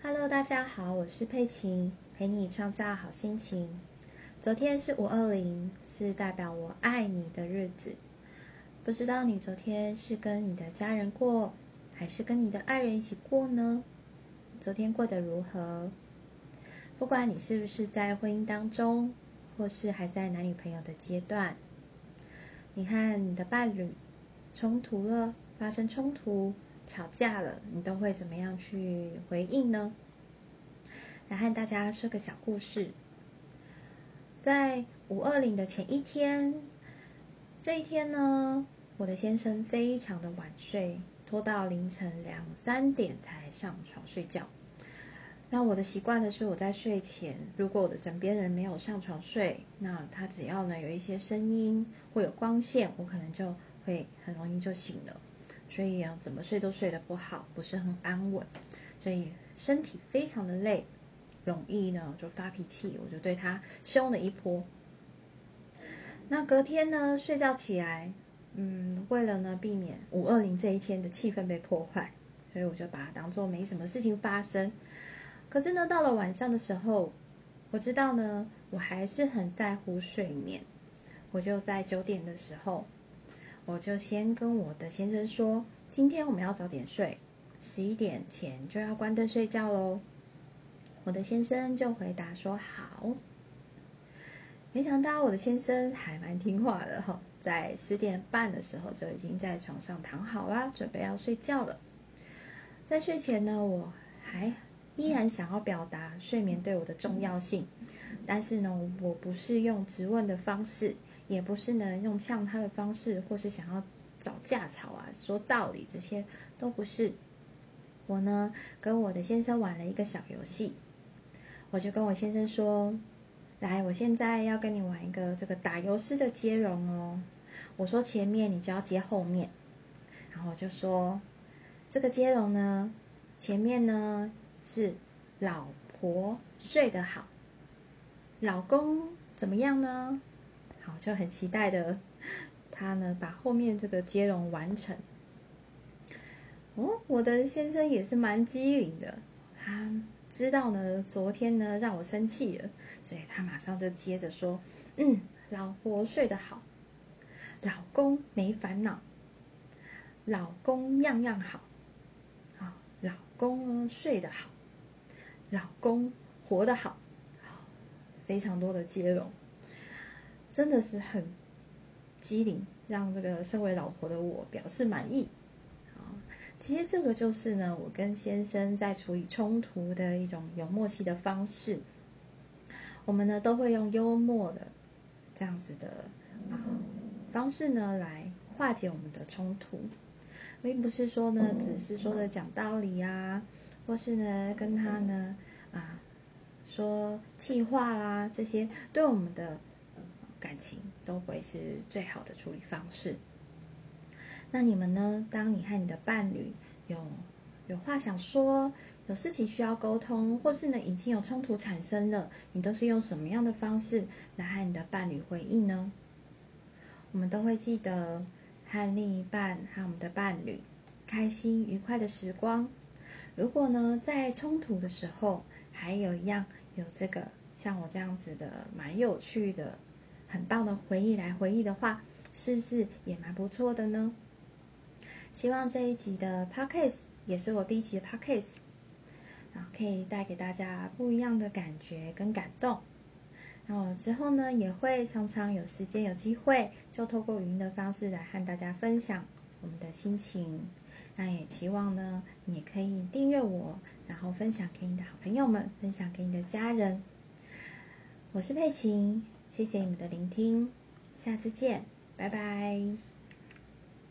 Hello，大家好，我是佩琴，陪你创造好心情。昨天是五二零，是代表我爱你的日子。不知道你昨天是跟你的家人过，还是跟你的爱人一起过呢？昨天过得如何？不管你是不是在婚姻当中，或是还在男女朋友的阶段，你和你的伴侣冲突了，发生冲突。吵架了，你都会怎么样去回应呢？来和大家说个小故事。在五二零的前一天，这一天呢，我的先生非常的晚睡，拖到凌晨两三点才上床睡觉。那我的习惯呢是，我在睡前，如果我的枕边人没有上床睡，那他只要呢有一些声音或有光线，我可能就会很容易就醒了。所以啊，怎么睡都睡得不好，不是很安稳，所以身体非常的累，容易呢就发脾气，我就对他凶了一波。那隔天呢，睡觉起来，嗯，为了呢避免五二零这一天的气氛被破坏，所以我就把它当做没什么事情发生。可是呢，到了晚上的时候，我知道呢，我还是很在乎睡眠，我就在九点的时候。我就先跟我的先生说，今天我们要早点睡，十一点前就要关灯睡觉喽。我的先生就回答说好。没想到我的先生还蛮听话的哈，在十点半的时候就已经在床上躺好啦，准备要睡觉了。在睡前呢，我还依然想要表达睡眠对我的重要性，但是呢，我不是用质问的方式。也不是呢，用呛他的方式，或是想要找架吵啊，说道理这些都不是。我呢，跟我的先生玩了一个小游戏，我就跟我先生说：“来，我现在要跟你玩一个这个打油诗的接龙哦。我说前面，你就要接后面。然后我就说，这个接龙呢，前面呢是老婆睡得好，老公怎么样呢？”好就很期待的，他呢把后面这个接龙完成。哦，我的先生也是蛮机灵的，他知道呢昨天呢让我生气了，所以他马上就接着说：“嗯，老婆睡得好，老公没烦恼，老公样样好，啊，老公睡得好，老公活得好，非常多的接龙。”真的是很机灵，让这个身为老婆的我表示满意。啊，其实这个就是呢，我跟先生在处理冲突的一种有默契的方式。我们呢都会用幽默的这样子的啊方式呢来化解我们的冲突，并不是说呢只是说的讲道理啊，或是呢跟他呢啊说气话啦，这些对我们的。感情都会是最好的处理方式。那你们呢？当你和你的伴侣有有话想说，有事情需要沟通，或是呢已经有冲突产生了，你都是用什么样的方式来和你的伴侣回应呢？我们都会记得和另一半和我们的伴侣开心愉快的时光。如果呢在冲突的时候，还有一样有这个像我这样子的蛮有趣的。很棒的回忆来回忆的话，是不是也蛮不错的呢？希望这一集的 podcast 也是我第一集的 podcast，然后可以带给大家不一样的感觉跟感动。那我之后呢，也会常常有时间有机会，就透过语音的方式来和大家分享我们的心情。那也期望呢，你也可以订阅我，然后分享给你的好朋友们，分享给你的家人。我是佩琴。谢谢你们的聆听，下次见，拜拜。